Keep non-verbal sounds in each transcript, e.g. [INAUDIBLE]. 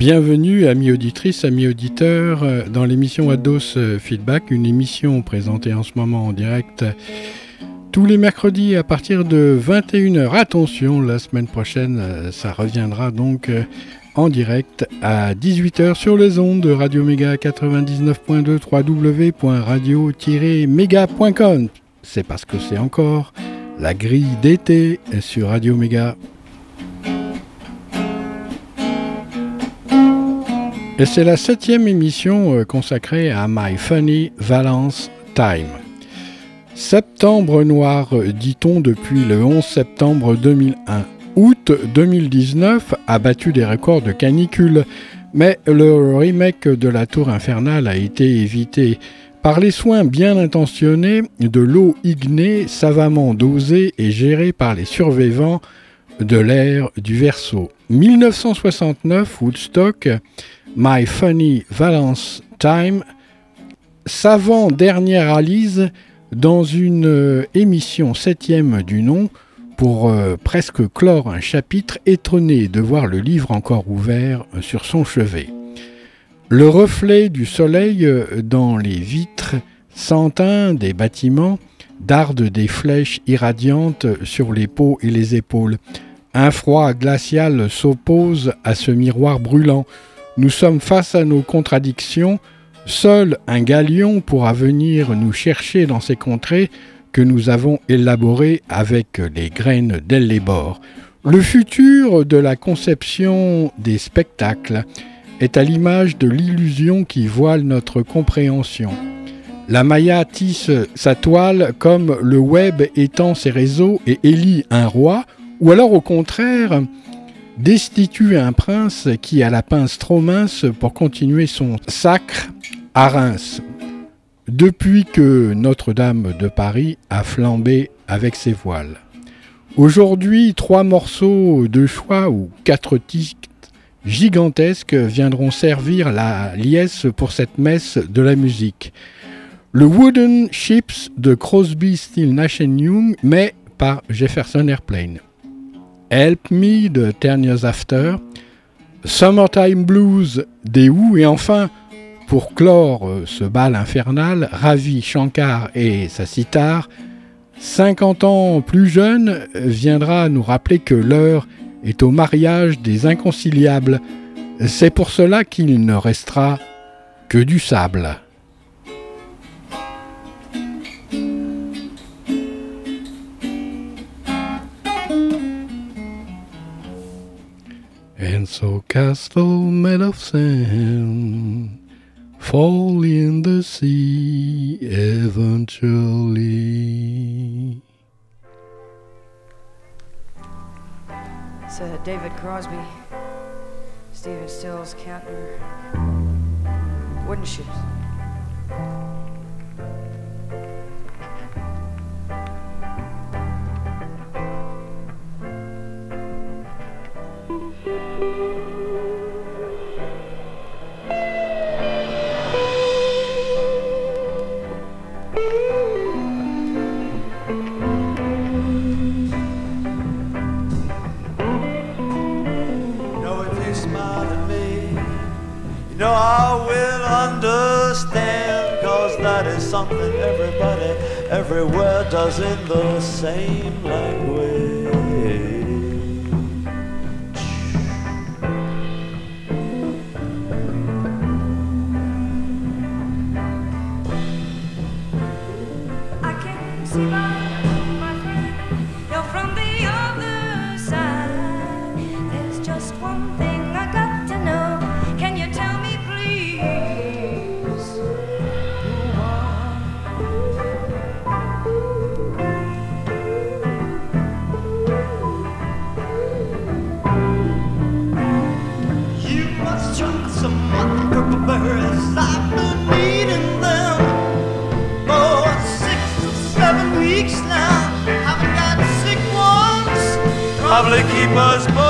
Bienvenue, amis auditrices, amis auditeurs, euh, dans l'émission Ados euh, Feedback, une émission présentée en ce moment en direct tous les mercredis à partir de 21h. Attention, la semaine prochaine, euh, ça reviendra donc en direct à 18h sur les ondes de Radio Méga 99.2 www.radio-méga.com. C'est parce que c'est encore la grille d'été sur Radio Méga. Et c'est la septième émission euh, consacrée à My Funny Valence Time. Septembre noir, euh, dit-on depuis le 11 septembre 2001. Août 2019 a battu des records de canicule, mais le remake de la Tour Infernale a été évité par les soins bien intentionnés de l'eau ignée savamment dosée et gérée par les survivants de l'ère du Verseau. 1969, Woodstock My Funny Valence Time, savant dernière Alice dans une euh, émission septième du nom pour euh, presque clore un chapitre étonné de voir le livre encore ouvert euh, sur son chevet. Le reflet du soleil dans les vitres santins des bâtiments darde des flèches irradiantes sur les peaux et les épaules. Un froid glacial s'oppose à ce miroir brûlant nous sommes face à nos contradictions. Seul un galion pourra venir nous chercher dans ces contrées que nous avons élaborées avec les graines d'Ellébor. Le futur de la conception des spectacles est à l'image de l'illusion qui voile notre compréhension. La Maya tisse sa toile comme le web étend ses réseaux et élit un roi, ou alors au contraire, destitue un prince qui a la pince trop mince pour continuer son sacre à Reims, depuis que Notre-Dame de Paris a flambé avec ses voiles. Aujourd'hui, trois morceaux de choix ou quatre titres gigantesques viendront servir la liesse pour cette messe de la musique. Le Wooden Ships de Crosby, Still Nash Young, mais par Jefferson Airplane. Help Me de Ten After, Summertime Blues des Who et enfin, pour clore euh, ce bal infernal, Ravi Shankar et sa sitar, 50 ans plus jeune, viendra nous rappeler que l'heure est au mariage des inconciliables. C'est pour cela qu'il ne restera que du sable. And so castle made of sand fall in the sea eventually. Uh, David Crosby, Stephen Stills, Kantner, Wooden Ships. everybody something everybody everywhere does it the same language. see my only keep us both.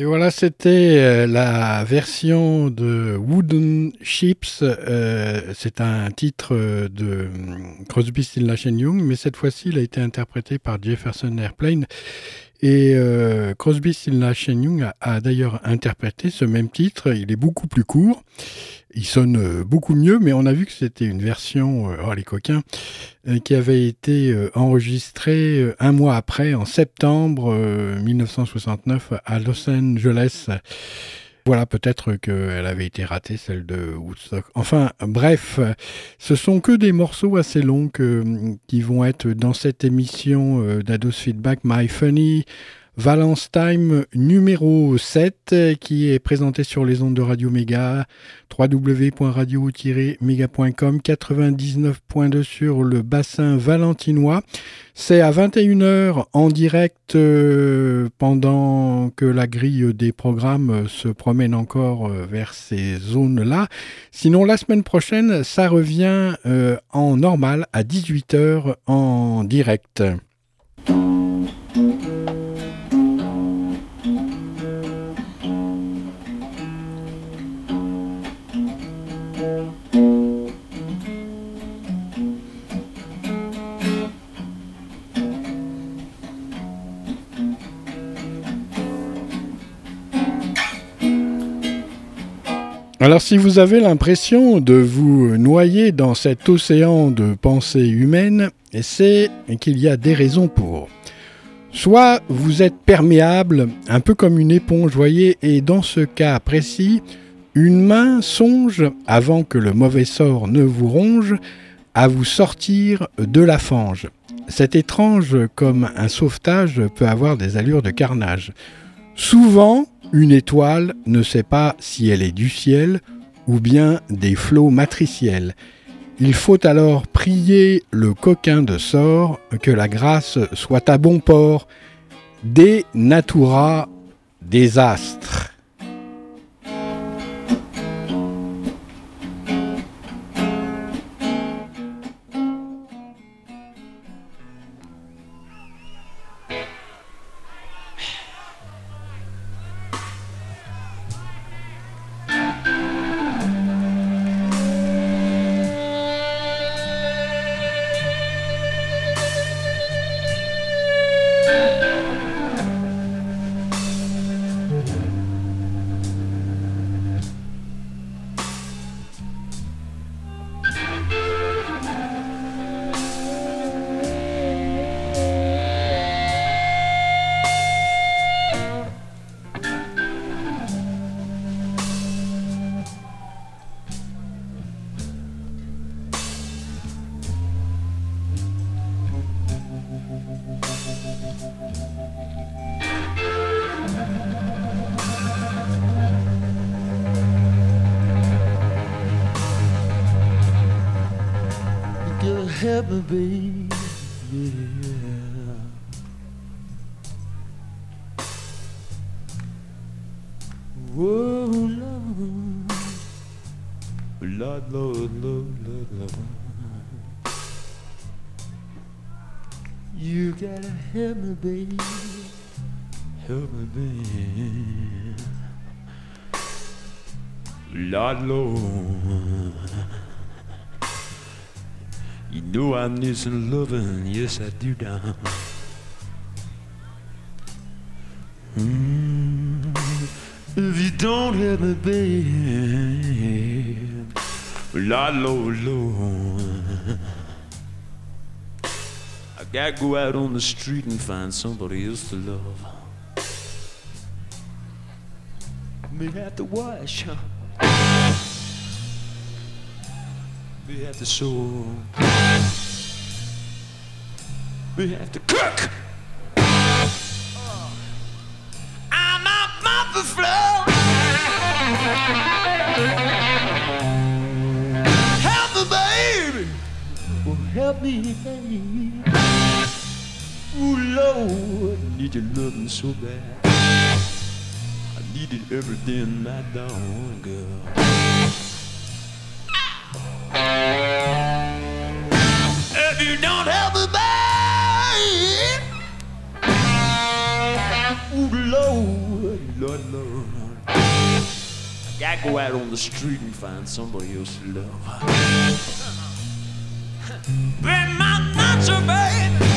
Et voilà, c'était euh, la version de Wooden Ships. Euh, c'est un titre euh, de Crosby, Still Nash Young, mais cette fois-ci, il a été interprété par Jefferson Airplane. Et Crosby, Still Nash Young a d'ailleurs interprété ce même titre. Il est beaucoup plus court. Il sonne euh, beaucoup mieux, mais on a vu que c'était une version, euh, oh les coquins, euh, qui avait été enregistrée un mois après, en septembre 1969, à Los Angeles. Voilà, peut-être qu'elle avait été ratée, celle de Woodstock. Enfin, bref, ce sont que des morceaux assez longs qui vont être dans cette émission d'Ados Feedback My Funny Valence Time numéro 7 qui est présenté sur les ondes de Radio Méga, www.radio-méga.com, 99.2 sur le bassin valentinois. C'est à 21h en direct euh, pendant que la grille des programmes se promène encore euh, vers ces zones-là. Sinon, la semaine prochaine, ça revient euh, en normal à 18h en direct. Alors si vous avez l'impression de vous noyer dans cet océan de pensées humaines, c'est qu'il y a des raisons pour. Soit vous êtes perméable, un peu comme une éponge, voyez, et dans ce cas précis, une main songe, avant que le mauvais sort ne vous ronge, à vous sortir de la fange. C'est étrange comme un sauvetage peut avoir des allures de carnage. Souvent, une étoile ne sait pas si elle est du ciel ou bien des flots matriciels. Il faut alors prier le coquin de sort que la grâce soit à bon port. Des natura désastres. need some loving, yes I do, down. Mm, if you don't have me, babe, Lord, Lord, Lord, I gotta go out on the street and find somebody else to love. May have to wash, huh? May have to sew we have to cook. Uh, I'm out on the floor. Help me, baby. Oh, help me, baby. Ooh, Lord, I need your loving so bad. I need it every day and night, girl. don't have a mind. Ooh, Lord, Lord, Lord. I gotta go out on the street and find somebody else to love. Bring my nuts, baby.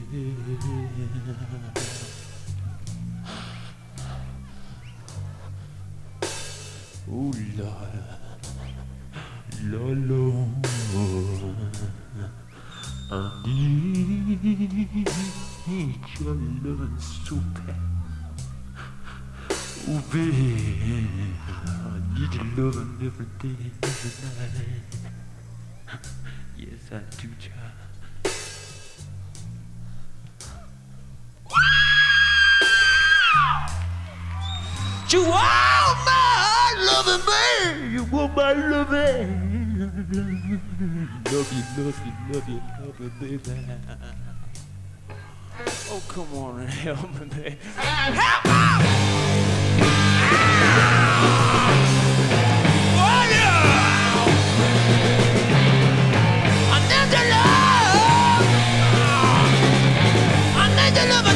[SIGHS] Oula. Lol. alone. I need your loving so bad. Oh, baby, I need your loving every day, every night. Yes, I do, child. You are my loving baby. You are my loving. Love you, love you, love you, love you, baby. Oh, come on and help me, baby. Help me! Oh, yeah! I need your love. I need your love,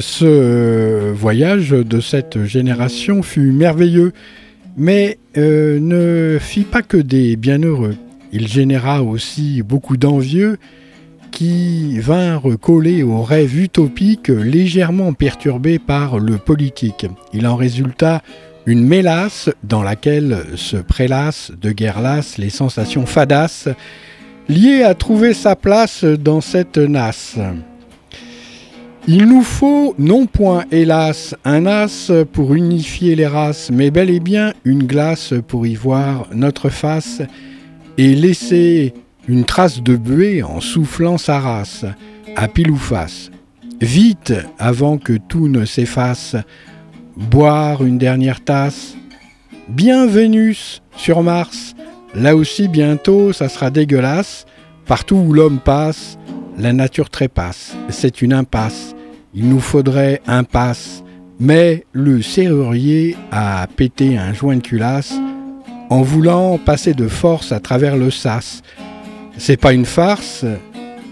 Ce euh, voyage de cette génération fut merveilleux, mais euh, ne fit pas que des bienheureux. Il généra aussi beaucoup d'envieux qui vinrent coller aux rêves utopiques légèrement perturbés par le politique. Il en résulta une mélasse dans laquelle se prélassent de guerre lasse les sensations fadasses liées à trouver sa place dans cette nasse. Il nous faut, non point hélas, un as pour unifier les races, mais bel et bien une glace pour y voir notre face et laisser une trace de buée en soufflant sa race, à pile ou face. Vite, avant que tout ne s'efface, boire une dernière tasse. Bienvenue sur Mars, là aussi bientôt ça sera dégueulasse. Partout où l'homme passe, la nature trépasse. C'est une impasse. Il nous faudrait un passe. Mais le serrurier a pété un joint de culasse en voulant passer de force à travers le sas. C'est pas une farce,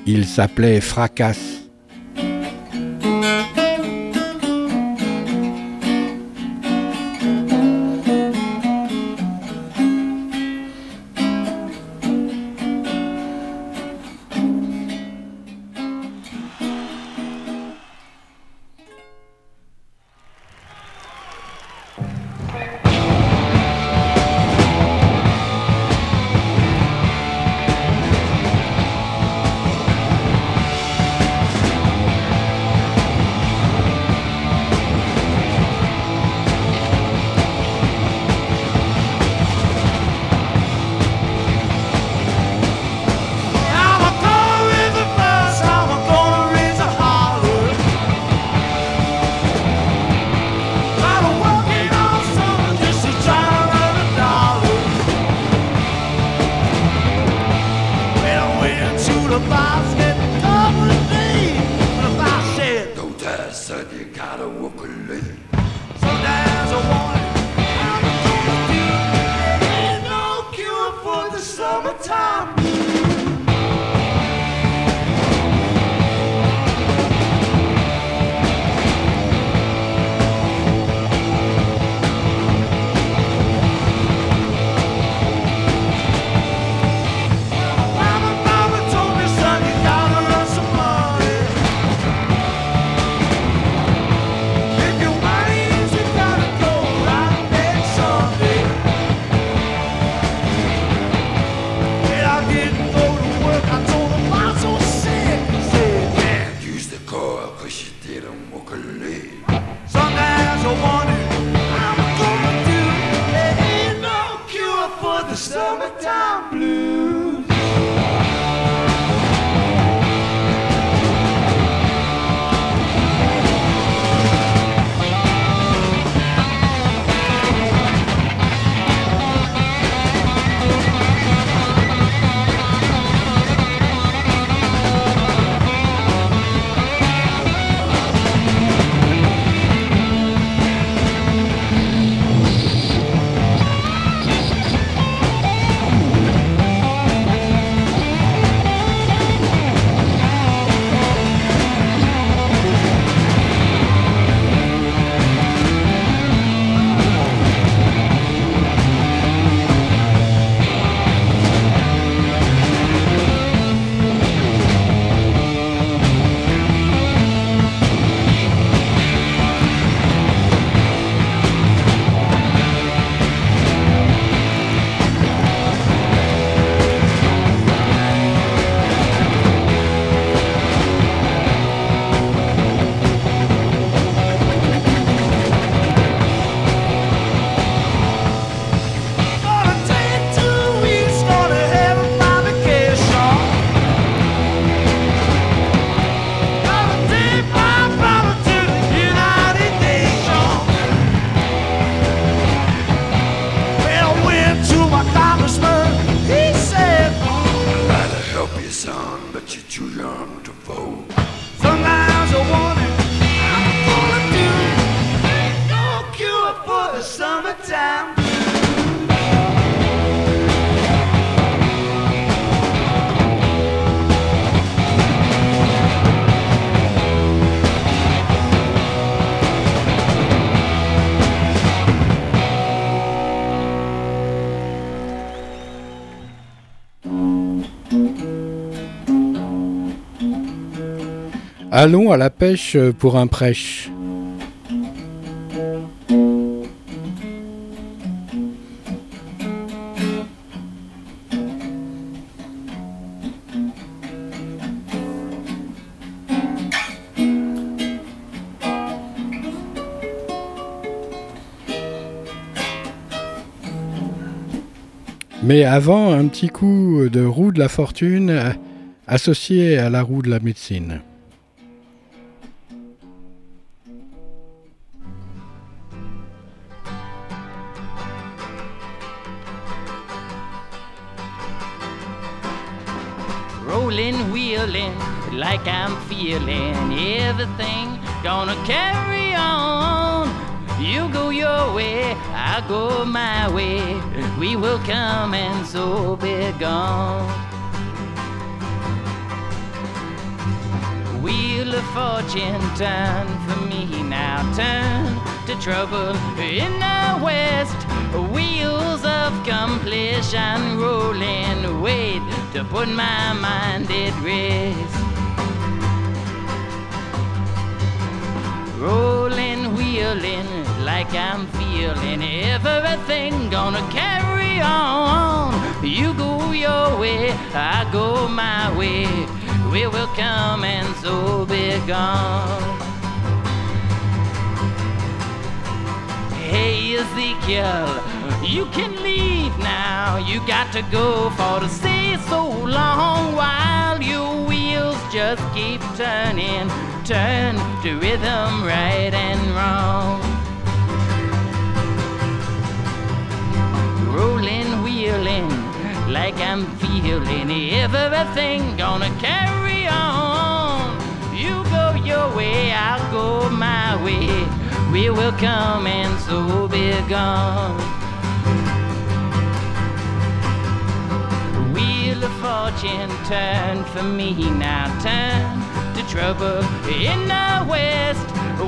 il s'appelait Fracasse. Allons à la pêche pour un prêche. Mais avant, un petit coup de roue de la fortune euh, associé à la roue de la médecine. Put my mind at rest. Rolling, wheeling, like I'm feeling everything gonna carry on. You go your way, I go my way. We will come and so be gone. Hey Ezekiel, you can leave now. You got to go for the stay so long while your wheels just keep turning, turn to rhythm right and wrong. Rolling, wheeling, like I'm feeling everything gonna carry on. You go your way, I'll go my way. We will come and so be gone. Fortune turn for me now, turn to trouble in the west.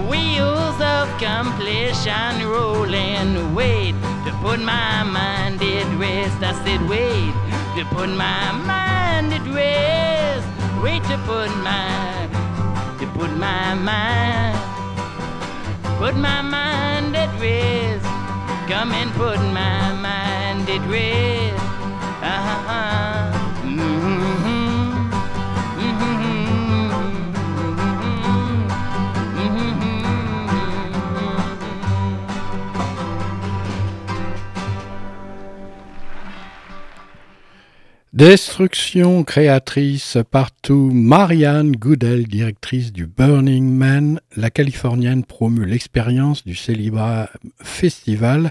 Wheels of completion rolling, wait to put my mind at rest. I said, wait to put my mind at rest. Wait to put my, to put my mind put my mind at rest. Come and put my mind at rest. Destruction créatrice partout, Marianne Goodell, directrice du Burning Man, la Californienne promeut l'expérience du Célibrat Festival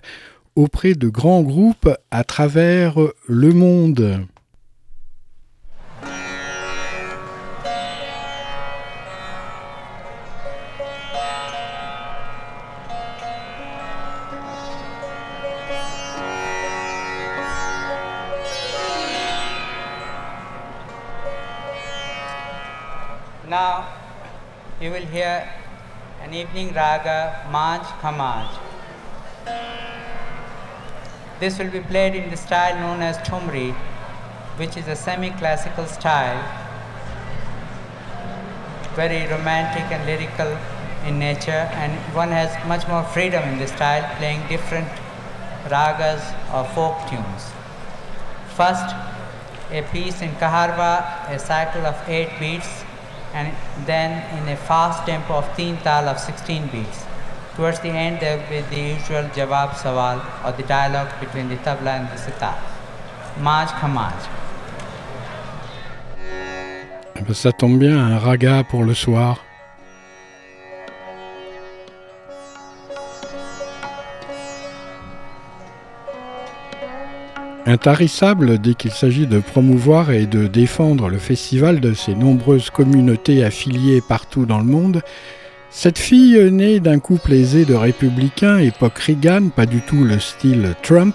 auprès de grands groupes à travers le monde. You will hear an evening raga Maj Kamaj. This will be played in the style known as Tumri, which is a semi-classical style, very romantic and lyrical in nature, and one has much more freedom in the style, playing different ragas or folk tunes. First, a piece in Kaharva, a cycle of 8 beats, and then in a fast tempo of teen tal of 16 beats. Towards the end, there will be the usual jawab sawal or the dialogue between the tabla and the sitar. Maj Khamaj. Eh ça tombe bien, un raga pour le soir. Intarissable dès qu'il s'agit de promouvoir et de défendre le festival de ses nombreuses communautés affiliées partout dans le monde, cette fille née d'un couple aisé de républicains époque Reagan, pas du tout le style Trump,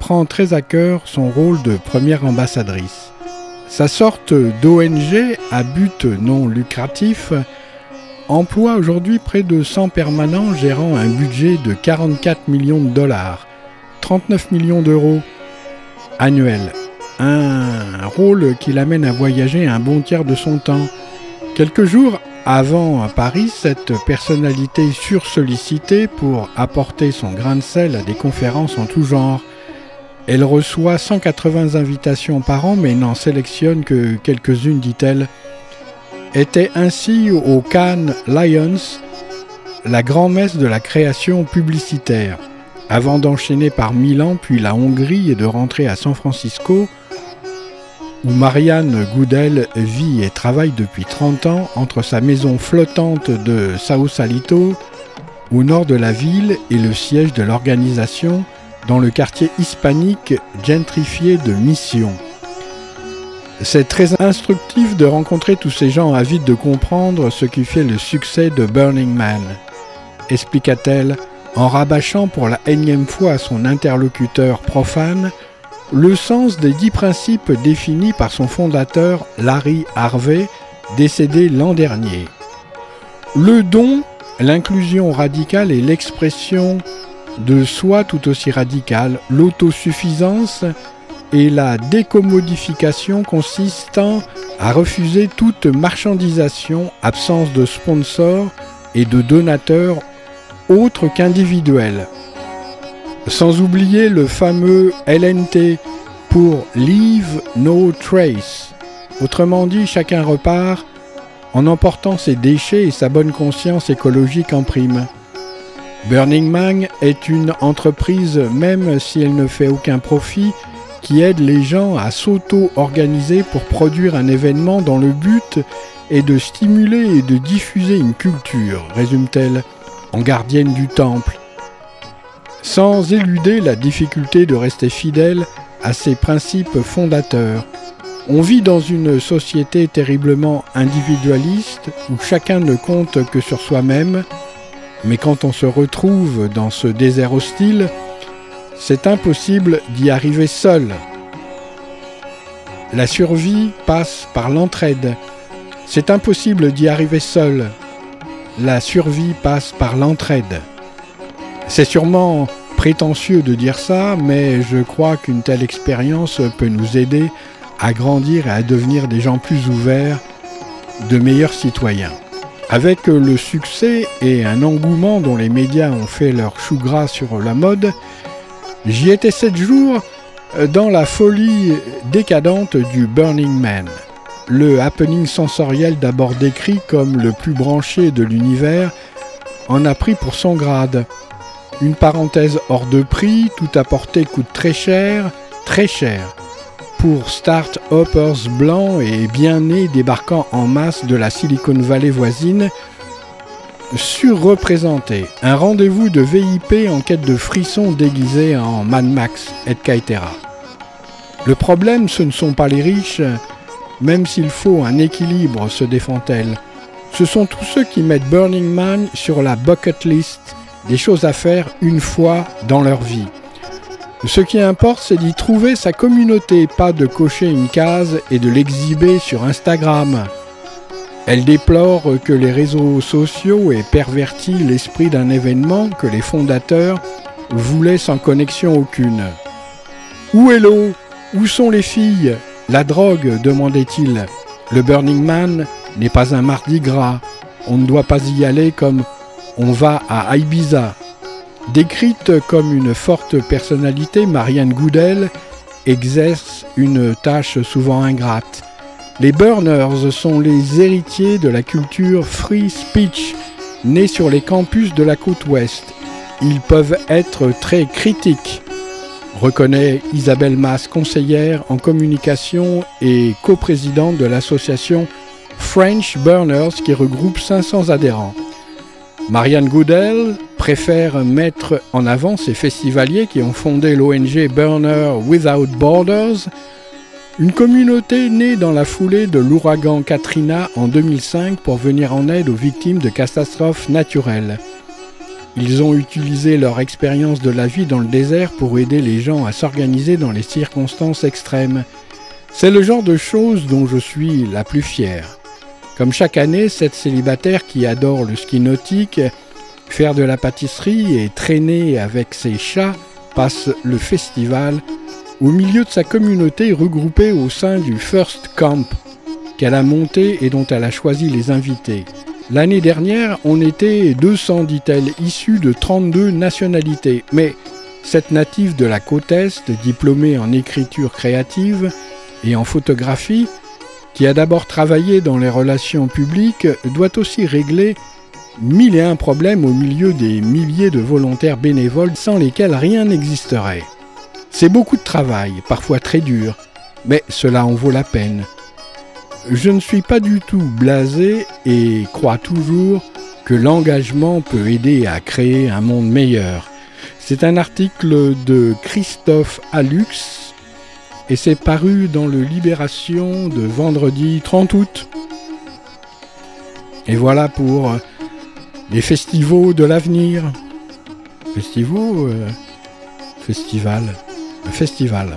prend très à cœur son rôle de première ambassadrice. Sa sorte d'ONG à but non lucratif emploie aujourd'hui près de 100 permanents gérant un budget de 44 millions de dollars, 39 millions d'euros annuels. Un rôle qui l'amène à voyager un bon tiers de son temps. Quelques jours avant à Paris, cette personnalité sursollicitée pour apporter son grain de sel à des conférences en tout genre. Elle reçoit 180 invitations par an mais n'en sélectionne que quelques-unes, dit-elle. Était ainsi au Cannes Lions la grand-messe de la création publicitaire, avant d'enchaîner par Milan puis la Hongrie et de rentrer à San Francisco où Marianne Goudel vit et travaille depuis 30 ans entre sa maison flottante de Sao Salito, au nord de la ville, et le siège de l'organisation dans le quartier hispanique gentrifié de Mission. C'est très instructif de rencontrer tous ces gens avides de comprendre ce qui fait le succès de Burning Man, expliqua-t-elle en rabâchant pour la énième fois à son interlocuteur profane le sens des dix principes définis par son fondateur Larry Harvey, décédé l'an dernier. Le don, l'inclusion radicale et l'expression de soi tout aussi radicale, l'autosuffisance et la décommodification consistant à refuser toute marchandisation, absence de sponsors et de donateurs autres qu'individuels. Sans oublier le fameux LNT pour Leave No Trace. Autrement dit, chacun repart en emportant ses déchets et sa bonne conscience écologique en prime. Burning Man est une entreprise, même si elle ne fait aucun profit, qui aide les gens à s'auto-organiser pour produire un événement dont le but est de stimuler et de diffuser une culture, résume-t-elle, en gardienne du temple sans éluder la difficulté de rester fidèle à ses principes fondateurs. On vit dans une société terriblement individualiste où chacun ne compte que sur soi-même, mais quand on se retrouve dans ce désert hostile, c'est impossible d'y arriver seul. La survie passe par l'entraide. C'est impossible d'y arriver seul. La survie passe par l'entraide. C'est sûrement prétentieux de dire ça, mais je crois qu'une telle expérience peut nous aider à grandir et à devenir des gens plus ouverts, de meilleurs citoyens. Avec le succès et un engouement dont les médias ont fait leur chou gras sur la mode, j'y étais sept jours dans la folie décadente du Burning Man. Le happening sensoriel d'abord décrit comme le plus branché de l'univers en a pris pour son grade. Une parenthèse hors de prix, tout apporté coûte très cher, très cher. Pour start-hoppers blancs et bien nés débarquant en masse de la Silicon Valley voisine, surreprésenté. Un rendez-vous de VIP en quête de frissons déguisés en Mad Max, etc. Le problème, ce ne sont pas les riches, même s'il faut un équilibre, se défend-elle. Ce sont tous ceux qui mettent Burning Man sur la bucket list des choses à faire une fois dans leur vie. Ce qui importe, c'est d'y trouver sa communauté, pas de cocher une case et de l'exhiber sur Instagram. Elle déplore que les réseaux sociaux aient perverti l'esprit d'un événement que les fondateurs voulaient sans connexion aucune. Où est l'eau? Où sont les filles? La drogue demandait-il. Le Burning Man n'est pas un mardi gras. On ne doit pas y aller comme on va à Ibiza. Décrite comme une forte personnalité, Marianne Goudel exerce une tâche souvent ingrate. Les Burners sont les héritiers de la culture free speech née sur les campus de la côte ouest. Ils peuvent être très critiques, reconnaît Isabelle Mass, conseillère en communication et coprésidente de l'association French Burners qui regroupe 500 adhérents. Marianne Goodell préfère mettre en avant ces festivaliers qui ont fondé l'ONG Burner Without Borders, une communauté née dans la foulée de l'ouragan Katrina en 2005 pour venir en aide aux victimes de catastrophes naturelles. Ils ont utilisé leur expérience de la vie dans le désert pour aider les gens à s'organiser dans les circonstances extrêmes. C'est le genre de choses dont je suis la plus fière. Comme chaque année, cette célibataire qui adore le ski nautique, faire de la pâtisserie et traîner avec ses chats passe le festival au milieu de sa communauté regroupée au sein du First Camp qu'elle a monté et dont elle a choisi les invités. L'année dernière, on était 200, dit-elle, issus de 32 nationalités. Mais cette native de la côte Est, diplômée en écriture créative et en photographie, qui a d'abord travaillé dans les relations publiques, doit aussi régler mille et un problèmes au milieu des milliers de volontaires bénévoles sans lesquels rien n'existerait. C'est beaucoup de travail, parfois très dur, mais cela en vaut la peine. Je ne suis pas du tout blasé et crois toujours que l'engagement peut aider à créer un monde meilleur. C'est un article de Christophe Alux et c'est paru dans le Libération de vendredi 30 août. Et voilà pour euh, les festivals de l'avenir. Festivals, euh, festival, festival.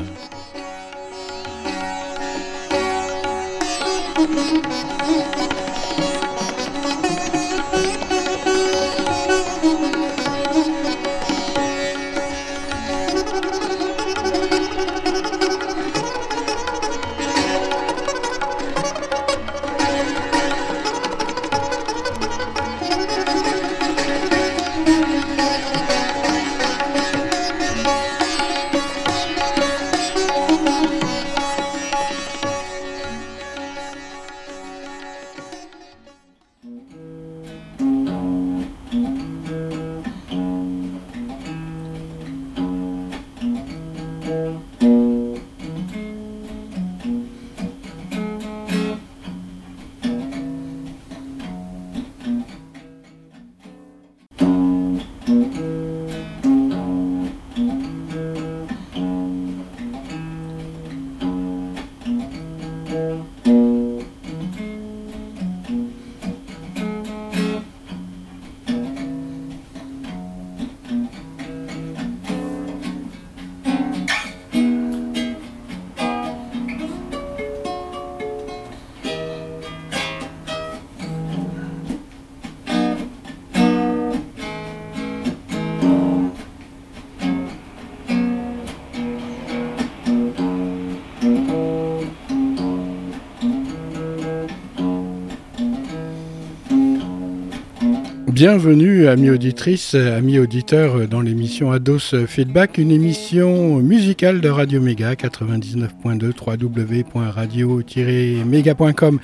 Bienvenue, amis auditrices, amis auditeurs, dans l'émission Ados Feedback, une émission musicale de Radio Méga 99.2 www.radio-méga.com.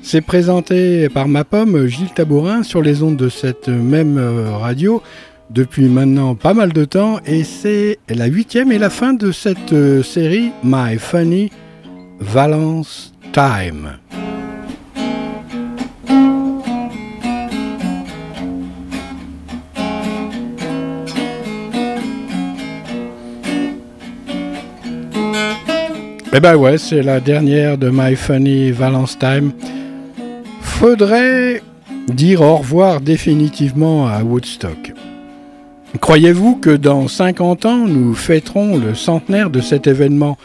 C'est présenté par ma pomme Gilles Tabourin sur les ondes de cette même radio depuis maintenant pas mal de temps et c'est la huitième et la fin de cette série My Funny Valence Time. Eh ben ouais, c'est la dernière de My Funny Valence Time. Faudrait dire au revoir définitivement à Woodstock. Croyez-vous que dans 50 ans, nous fêterons le centenaire de cet événement?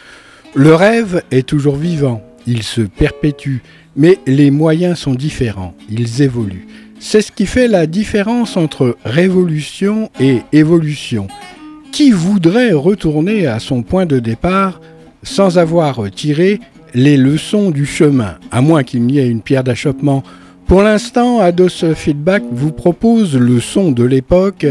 Le rêve est toujours vivant, il se perpétue, mais les moyens sont différents, ils évoluent. C'est ce qui fait la différence entre révolution et évolution. Qui voudrait retourner à son point de départ sans avoir tiré les leçons du chemin, à moins qu'il n'y ait une pierre d'achoppement. Pour l'instant, Ados Feedback vous propose le son de l'époque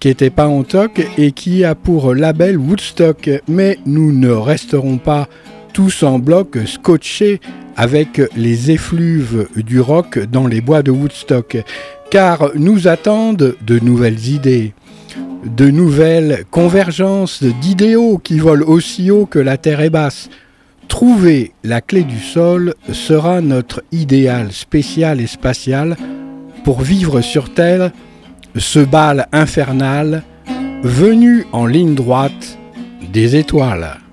qui n'était pas en toc et qui a pour label Woodstock, mais nous ne resterons pas tous en bloc scotchés avec les effluves du rock dans les bois de Woodstock, car nous attendent de nouvelles idées de nouvelles convergences d'idéaux qui volent aussi haut que la terre est basse. Trouver la clé du sol sera notre idéal spécial et spatial pour vivre sur Terre ce bal infernal venu en ligne droite des étoiles.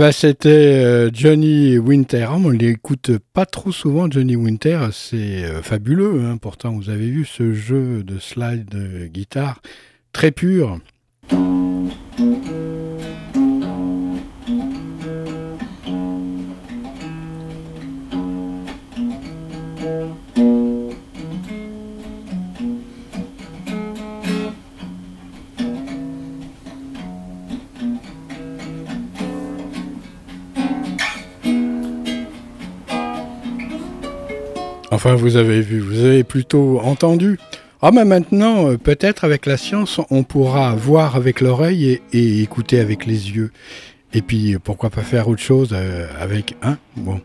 Ben, c'était euh, Johnny Winter. Ah, on l'écoute pas trop souvent, Johnny Winter. C'est euh, fabuleux. Hein. Pourtant, vous avez vu ce jeu de slide de guitare très pur. Enfin, vous avez vu, vous avez plutôt entendu. Ah, mais maintenant, euh, peut-être avec la science, on pourra voir avec l'oreille et, écouter avec les yeux. Et puis, pourquoi pas faire autre chose euh, avec un Bon.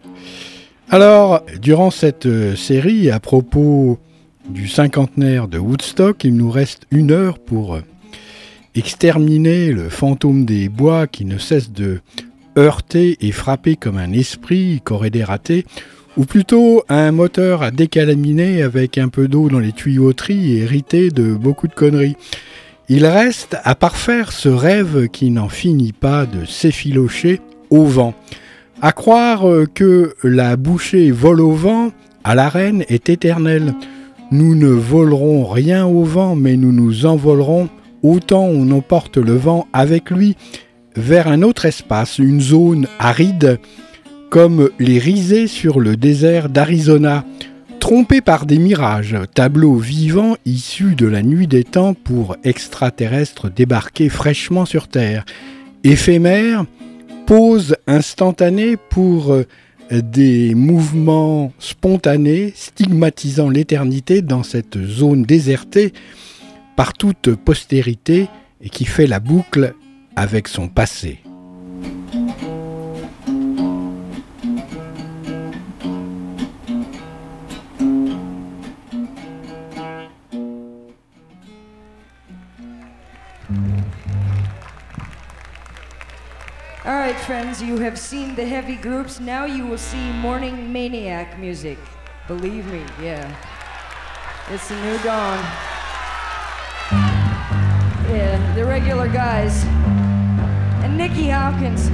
Alors, durant cette euh, série, à propos du cinquantenaire de Woodstock, il nous reste une heure pour exterminer le fantôme des bois qui ne cesse de heurter et frapper comme un esprit qu'aurait dératé ou plutôt un moteur à décalaminer avec un peu d'eau dans les tuyauteries et hérité de beaucoup de conneries. Il reste à parfaire ce rêve qui n'en finit pas de s'effilocher au vent. À croire que la bouchée vole au vent, à l'arène est éternelle. Nous ne volerons rien au vent, mais nous nous envolerons autant on emporte le vent avec lui vers un autre espace, une zone aride comme les risées sur le désert d'Arizona, trompés par des mirages, tableaux vivants issus de la nuit des temps pour extraterrestres débarqués fraîchement sur Terre, éphémères, pause instantanée pour euh, des mouvements spontanés stigmatisant l'éternité dans cette zone désertée par toute postérité et qui fait la boucle avec son passé. All right, friends, you have seen the heavy groups. Now you will see morning maniac music. Believe me, yeah. It's a new dawn. Yeah, the regular guys. And Nikki Hopkins.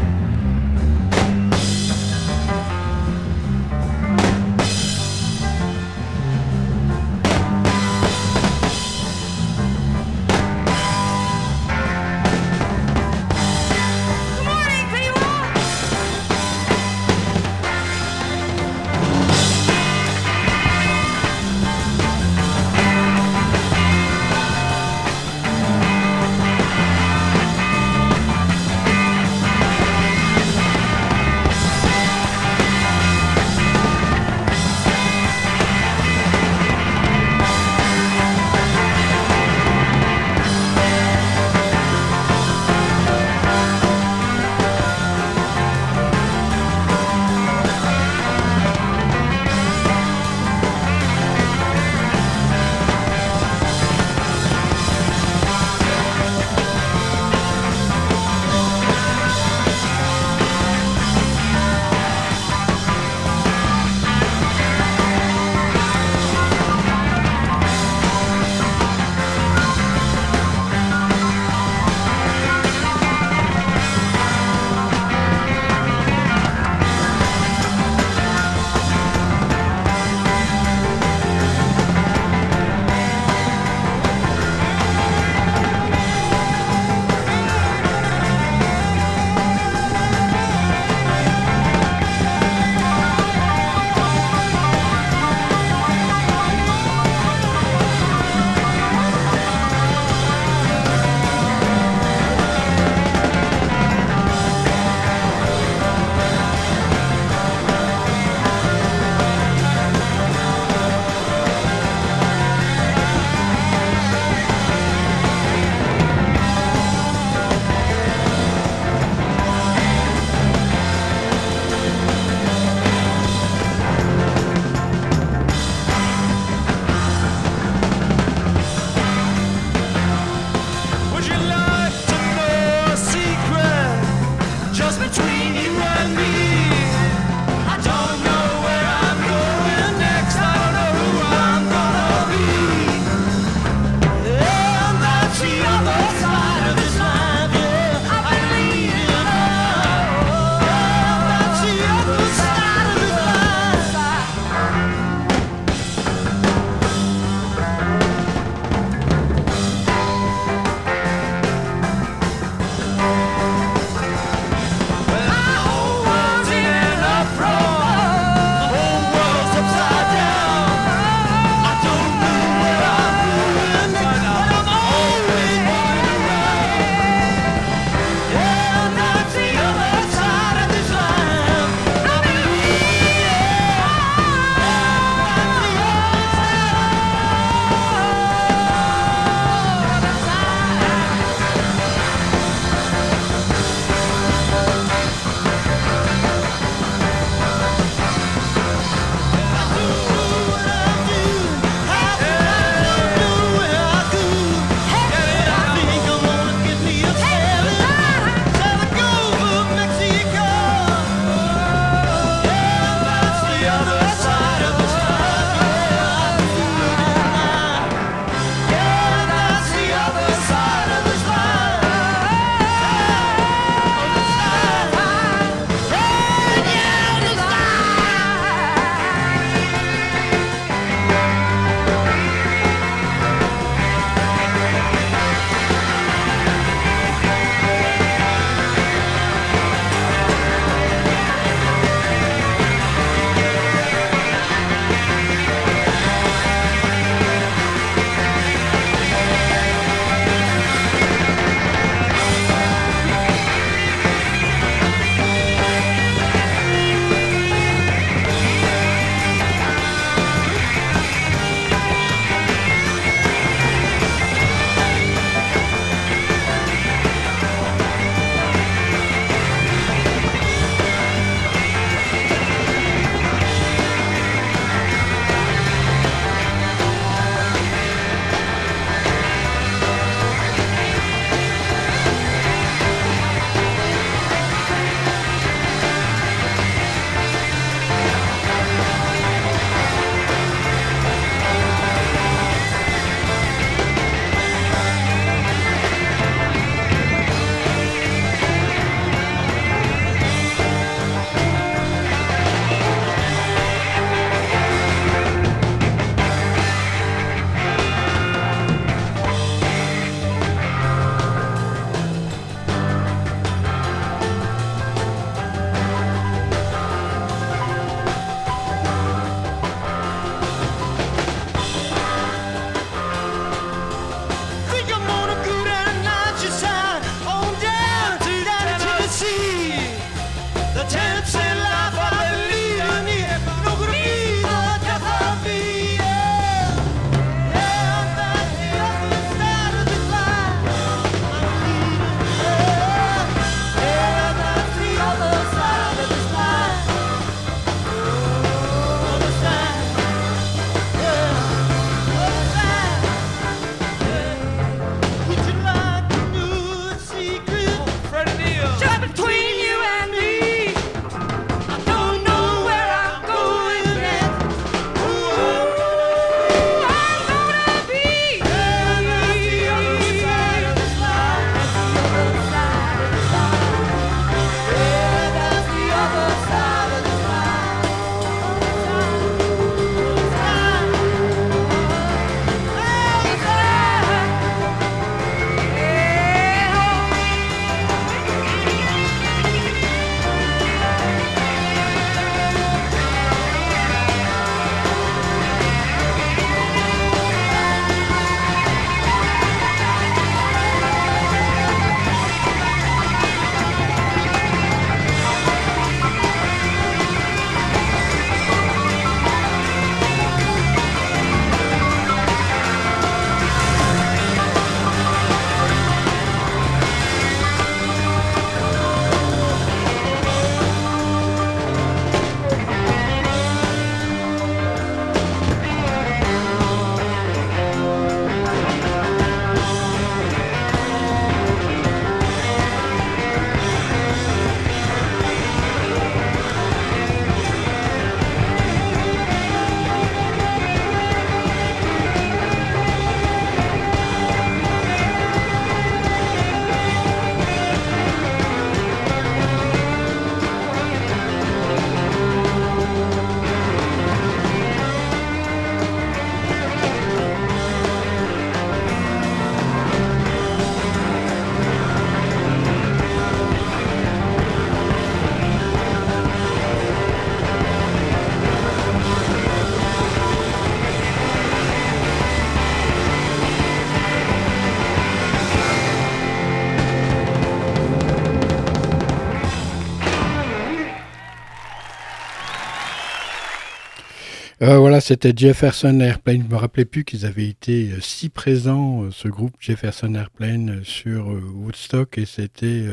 Voilà, c'était Jefferson Airplane. Je me rappelais plus qu'ils avaient été euh, si présents, euh, ce groupe Jefferson Airplane, sur Woodstock, et c'était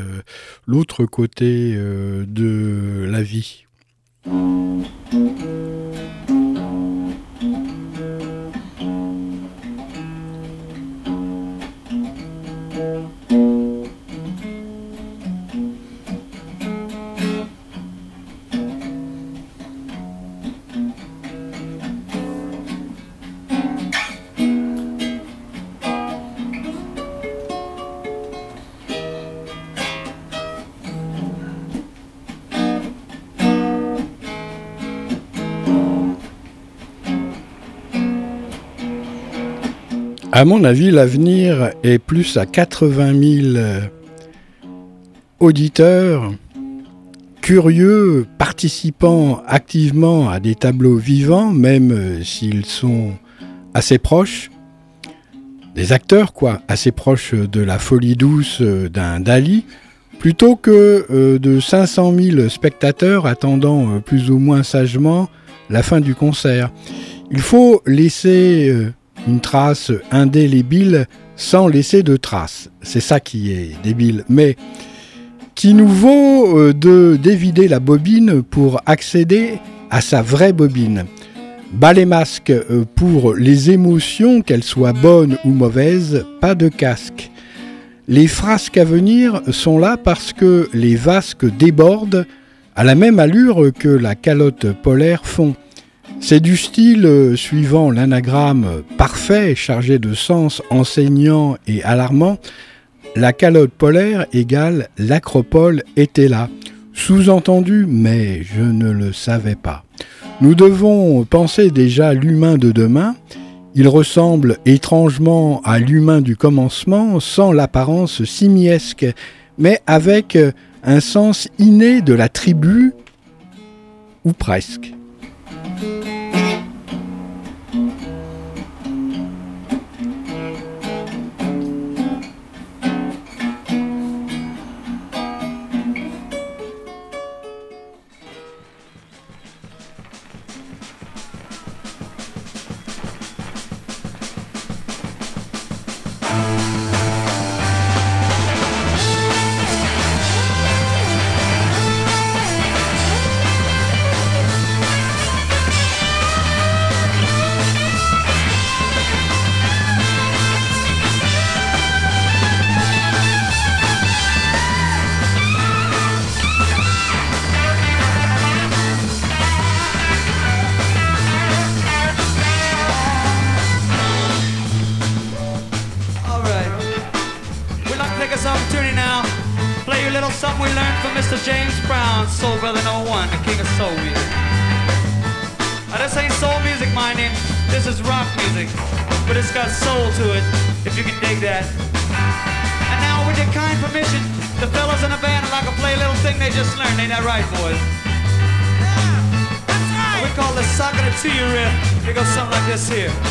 l'autre côté de la vie. À mon avis, l'avenir est plus à 80 000 euh, auditeurs curieux, participant activement à des tableaux vivants, même euh, s'ils sont assez proches, des acteurs quoi, assez proches de la folie douce euh, d'un Dali, plutôt que de 500 000 spectateurs attendant plus ou moins sagement la fin du concert. Il faut laisser une trace indélébile sans laisser de traces. C'est ça qui est débile. Mais qui nous vaut euh, de dévider la bobine pour accéder à sa vraie bobine? Bas les masques euh, pour les émotions, qu'elles soient bonnes ou mauvaises, pas de casque. Les frasques à venir sont là parce que les vasques débordent à la même allure que la calotte polaire fond. C'est du style euh, suivant l'anagramme parfait, chargé de sens enseignant et alarmant. La calotte polaire égale l'acropole était là. Sous-entendu, mais je ne le savais pas. Nous devons penser déjà l'humain de demain. Il ressemble étrangement à l'humain du commencement, sans l'apparence simiesque, mais avec un sens inné de la tribu, ou presque. us here.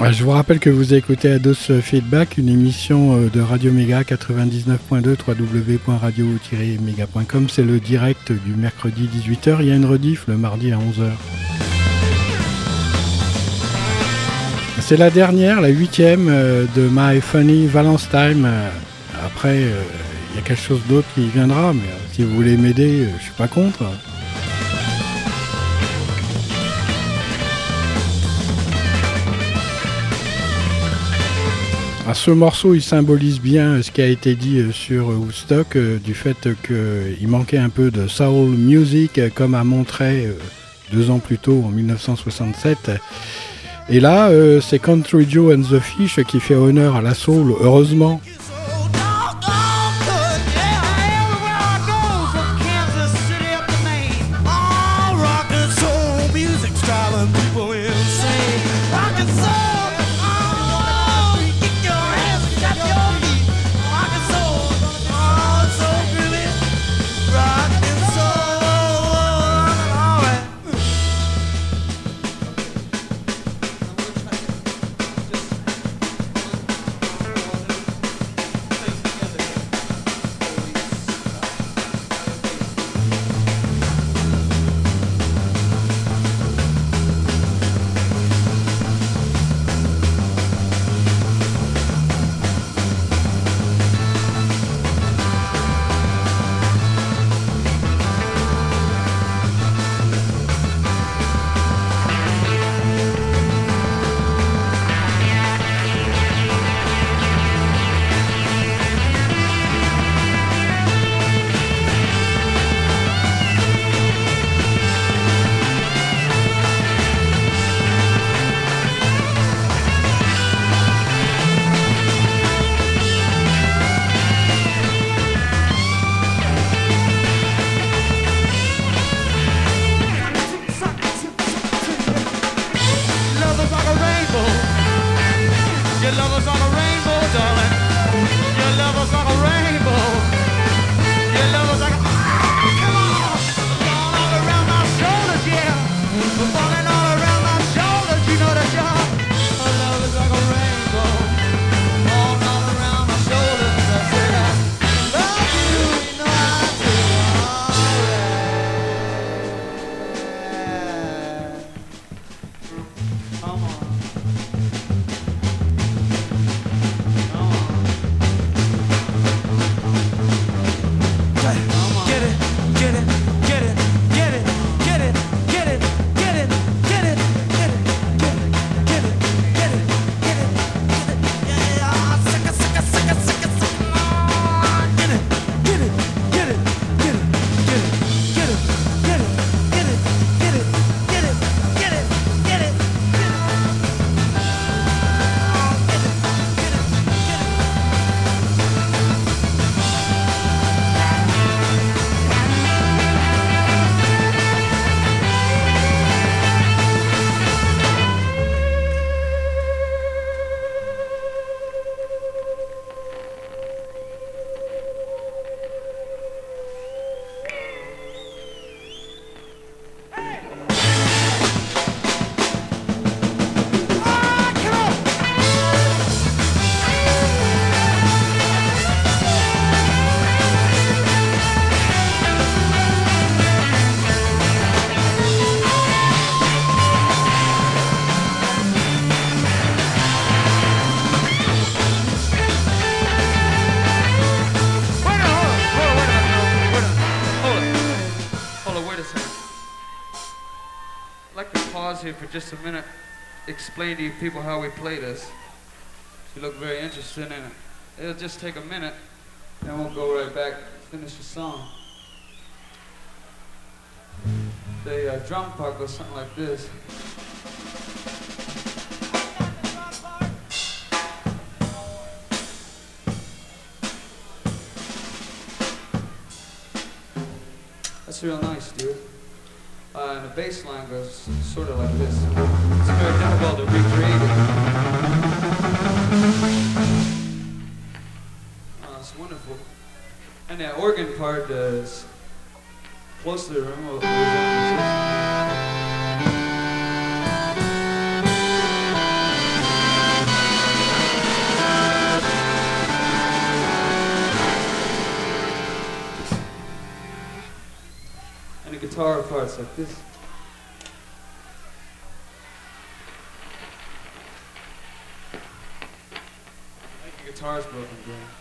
Je vous rappelle que vous écoutez Ados Feedback, une émission euh, de Radio Méga 99.2 www.radio-méga.com. C'est le direct du mercredi 18h. Il y a une rediff le mardi à 11h. C'est la dernière, la huitième euh, de My Funny Valence Time. Euh, Après, euh, il y a quelque chose d'autre qui viendra, mais euh, si vous voulez m'aider, euh, je suis pas contre. Ce morceau, il symbolise bien euh, ce qui a été dit euh, sur euh, Woodstock, du fait qu'il manquait un peu de soul music, comme a montré euh, deux ans plus tôt, en 1967. Et là, c'est Country Joe and the Fish qui fait honneur à la soul, heureusement. Just a minute, explain to you people how we play this. You look very interested in it. It'll just take a minute, then we'll go right back, finish the song. The uh, drum part goes something like this. That's real nice, and the bass line goes sort of like this. It's very difficult to recreate it. Oh, it's wonderful. And that organ part is closely remote. And the guitar parts like this. Guitar's broken down.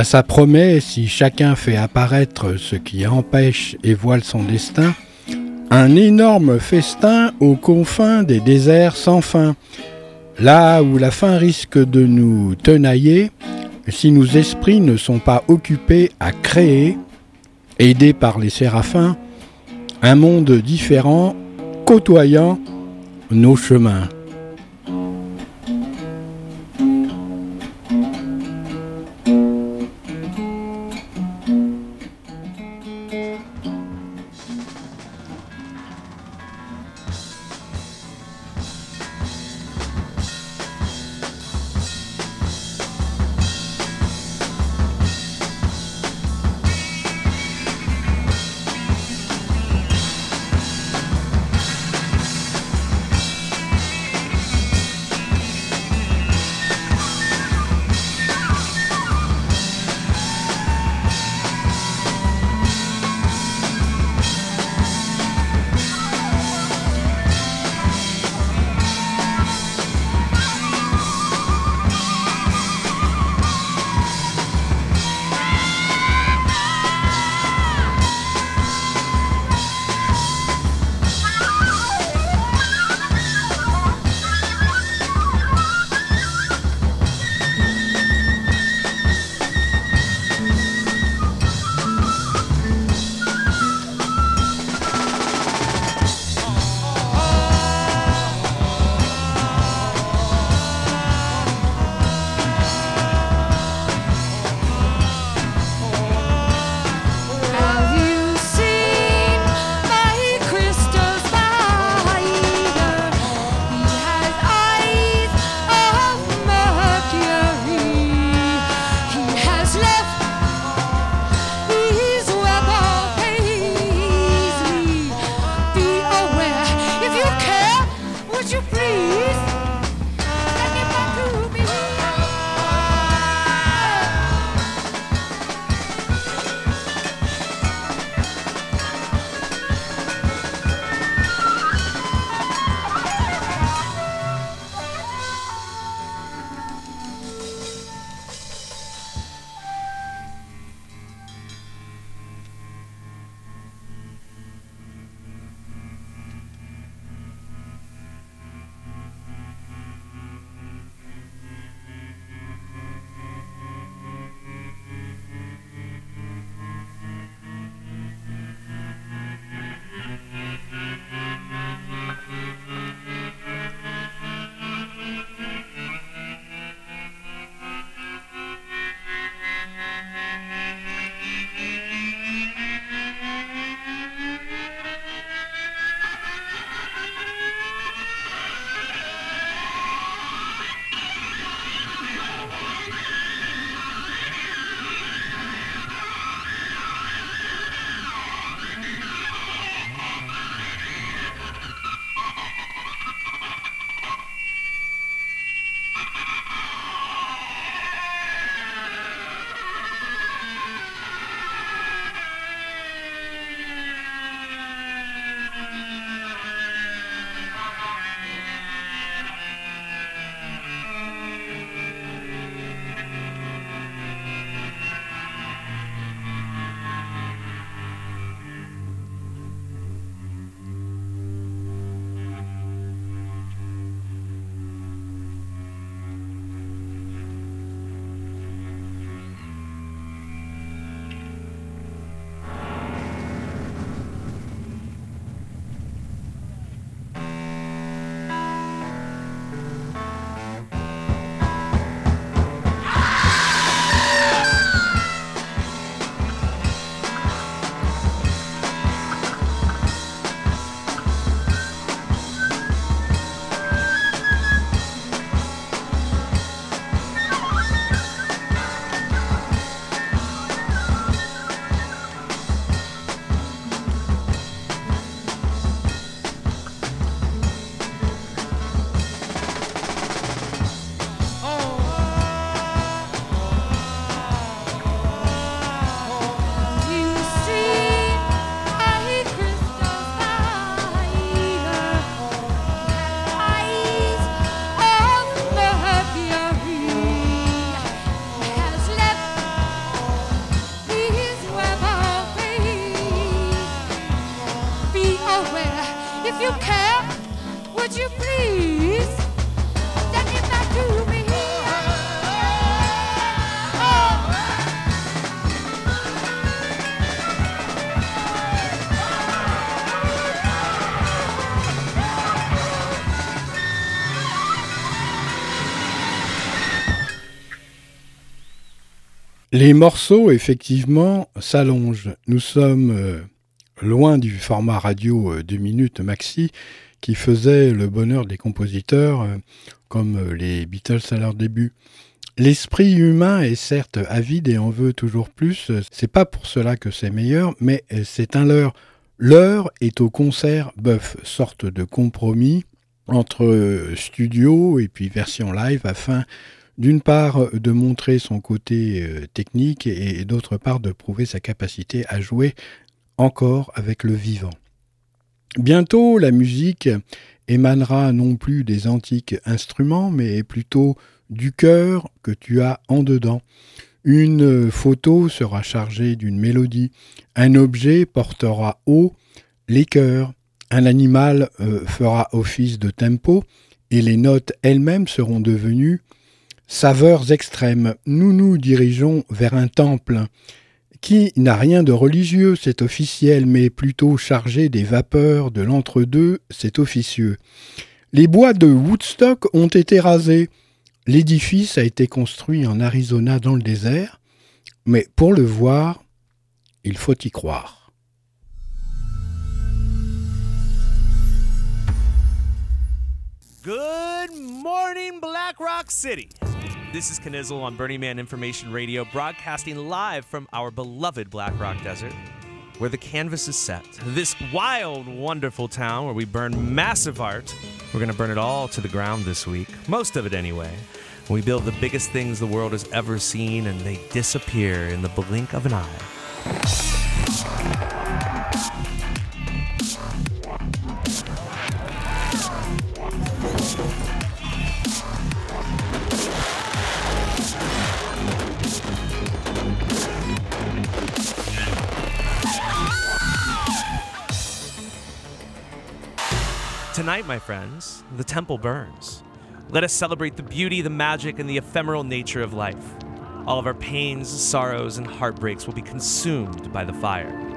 Ben, ça promet, si chacun fait apparaître ce qui empêche et voile son destin, un énorme festin aux confins des déserts sans fin. Là où la faim risque de nous tenailler, si nos esprits ne sont pas occupés à créer, aidés par les séraphins, un monde différent côtoyant nos chemins. Les morceaux, effectivement, s'allongent. Nous sommes euh, loin du format radio 2 euh, minutes maxi qui faisait le bonheur des compositeurs, euh, comme les Beatles à leur début. L'esprit humain est certes avide et en veut toujours plus. C'est pas pour cela que c'est meilleur, mais c'est un leurre. L'heure est au concert bœuf, sorte de compromis entre studio et puis version live afin d'une part euh, de montrer son côté euh, technique et, d'autre part de prouver sa capacité à jouer encore avec le vivant. Bientôt, la musique émanera non plus des antiques instruments, mais plutôt du cœur que tu as en dedans. Une photo sera chargée d'une mélodie, un objet portera haut les cœurs, un animal euh, fera office de tempo, et les notes elles-mêmes seront devenues saveurs extrêmes. Nous nous dirigeons vers un temple qui n'a rien de religieux, c'est officiel, mais plutôt chargé des vapeurs de l'entre-deux, c'est officieux. Les bois de Woodstock ont été rasés. L'édifice a été construit en Arizona dans le désert, mais pour le voir, il faut y croire. Good morning, Black Rock City. This is Kanizzle on Burning Man Information Radio, broadcasting live from our beloved Black Rock Desert, where the canvas is set. This wild, wonderful town where we burn massive art. We're going to burn it all to the ground this week, most of it anyway. We build the biggest things the world has ever seen, and they disappear in the blink of an eye. Tonight, my friends, the temple burns. Let us celebrate the beauty, the magic, and the ephemeral nature of life. All of our pains, sorrows, and heartbreaks will be consumed by the fire.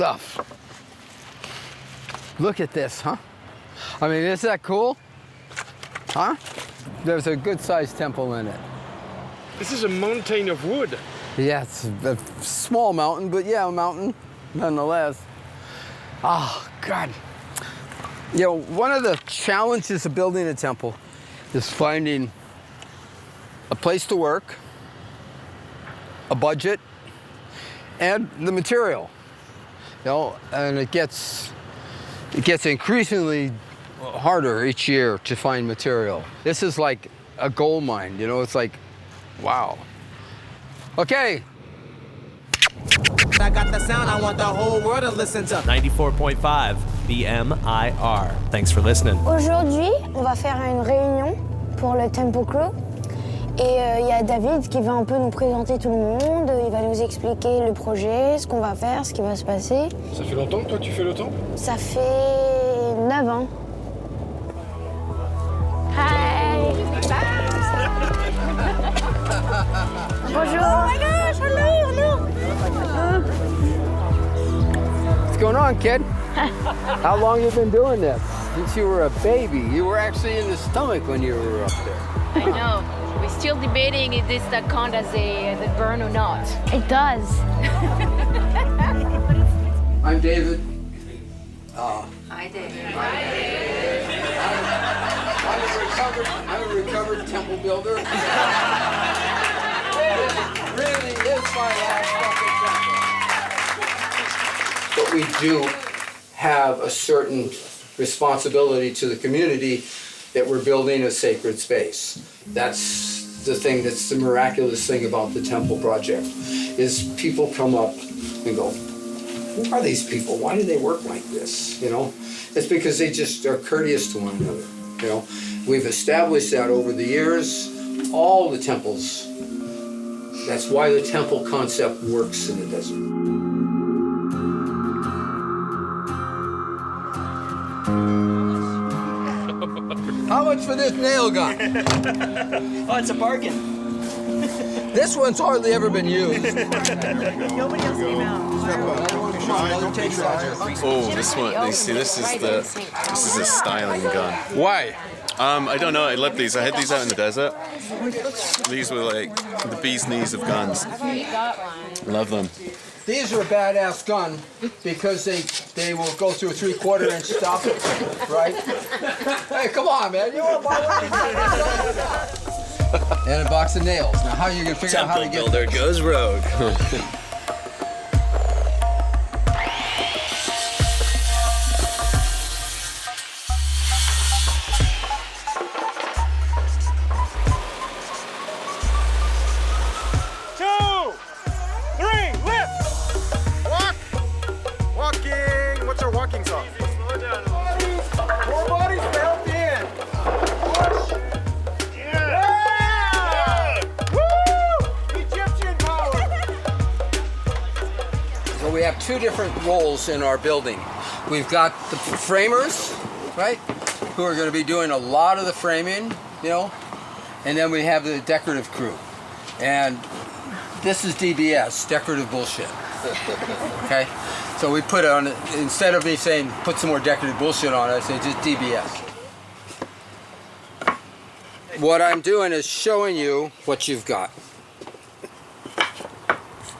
Stuff. Look at this, huh? I mean, isn't that cool? Huh? There's a good sized temple in it. This is a mountain of wood. Yeah, it's a small mountain, but yeah, a mountain nonetheless. Oh, God. You know, one of the challenges of building a temple is finding a place to work, a budget, and the material you know, and it gets it gets increasingly harder each year to find material. This is like a gold mine, you know, it's like wow. Okay. I got the sound I want the whole world to listen to. 94.5 BMIR. Thanks for listening. Aujourd'hui, on va faire une réunion pour le Tempo Crew. Et euh, il y a David qui va un peu nous présenter tout le monde, il va nous expliquer le projet, ce qu'on va faire, ce qui va se passer. Ça fait longtemps que toi tu fais le temple? Ça fait 9 ans. Hi Bonjour Oh my gosh, hello, hello What's going on, kid? How long you been doing this? Since you were a baby. You were actually in the stomach when you were up there. I know. We're still debating if this that count as a, as a burn or not. It does. [LAUGHS] I'm David. Uh, Hi, David. Hi, David. recovered, I'm a recovered temple builder. [LAUGHS] it really is my last fucking temple. But we do have a certain responsibility to the community that we're building a sacred space. That's the thing that's the miraculous thing about the temple project is people come up and go, who are these people? Why do they work like this? You know, it's because they just are courteous to one another. You know, we've established that over the years. All the temples. That's why the temple concept works in the desert. How much for this nail gun? oh, it's a bargain. This one's hardly ever been used. [LAUGHS] Nobody else came out. Oh, this one. You see, this is the this is a styling gun. Why? Um, I don't know. I love these. I had these out in the desert. These were like the bee's knees of guns. Love them. These are a badass gun because they they will go through a three quarter inch stop, right? Hey, come on, man! You want to buy one? and a box of nails. Now, how are you gonna figure out how to Temple get? builder goes rogue. [LAUGHS] roles in our building. We've got the framers, right, who are going to be doing a lot of the framing, you know, and then we have the decorative crew. And this is DBS, decorative bullshit. Okay? So we put on, instead of me saying put some more decorative bullshit on it, I say just DBS. What I'm doing is showing you what you've got.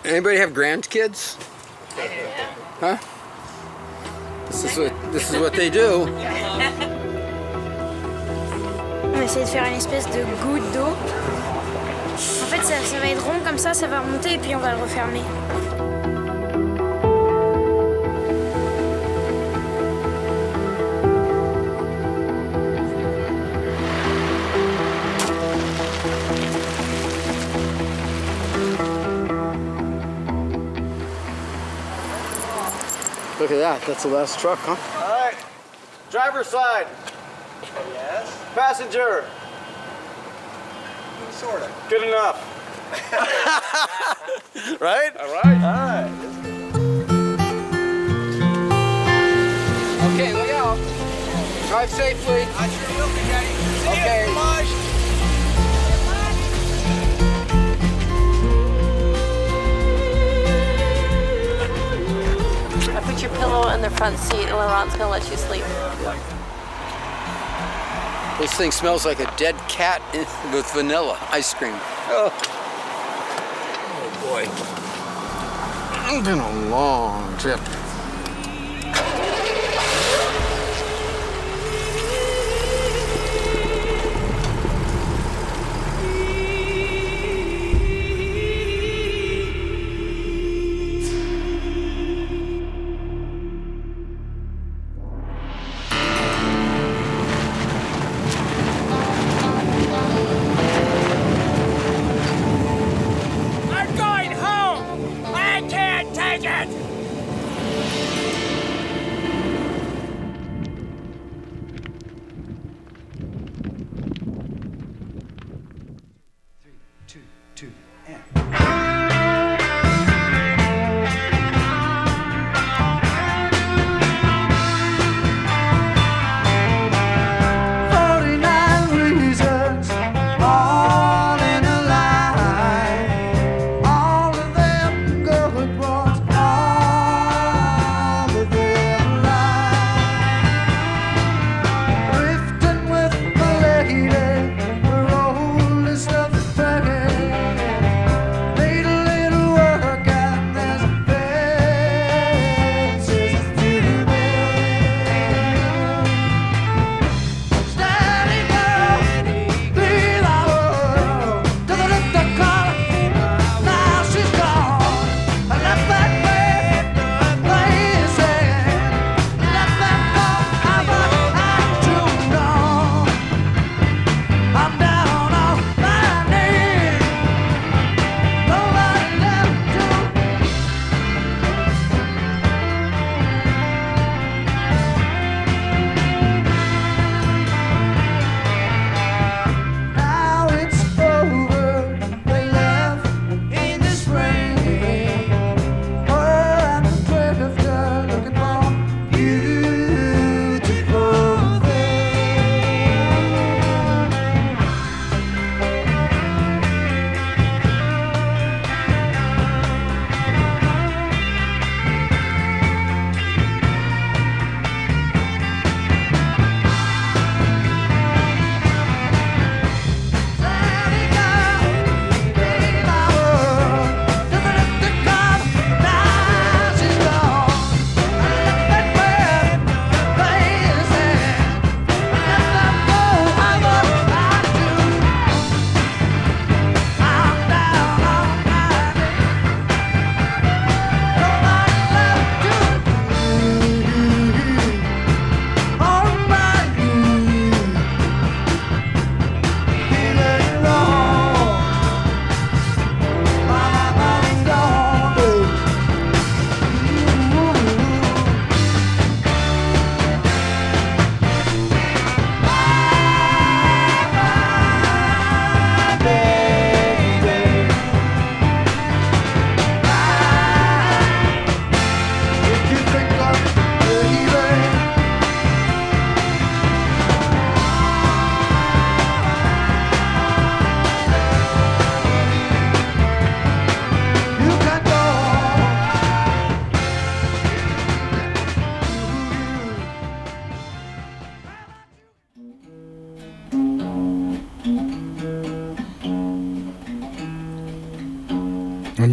Anybody have grandkids? Huh? This is de faire une espèce de goutte d'eau. En fait, ça, ça va être rond comme ça, ça va remonter et puis on va le refermer. Look at that. That's the last truck, huh? All right. Driver's side. Yes. Passenger. Sort of. Good enough. [LAUGHS] right? All right. All right. Okay, look out. Drive safely. I sure will be, Daddy. See Okay. Pillow in the front seat and Laurent's gonna let you sleep. This thing smells like a dead cat with vanilla ice cream. Oh, oh boy. It's been a long trip.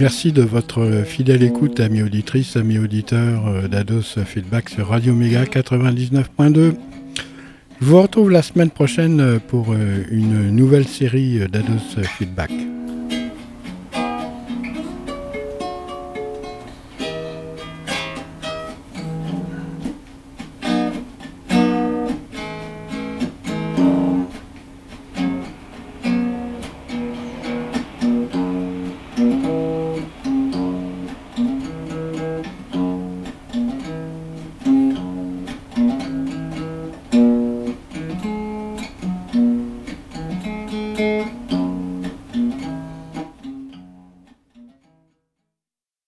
Merci de votre fidèle écoute, amis auditrices, amis auditeurs euh, d'Ados Feedback sur Radio Méga 99.2. Je vous retrouve la semaine prochaine euh, pour euh, une nouvelle série d'Ados Feedback.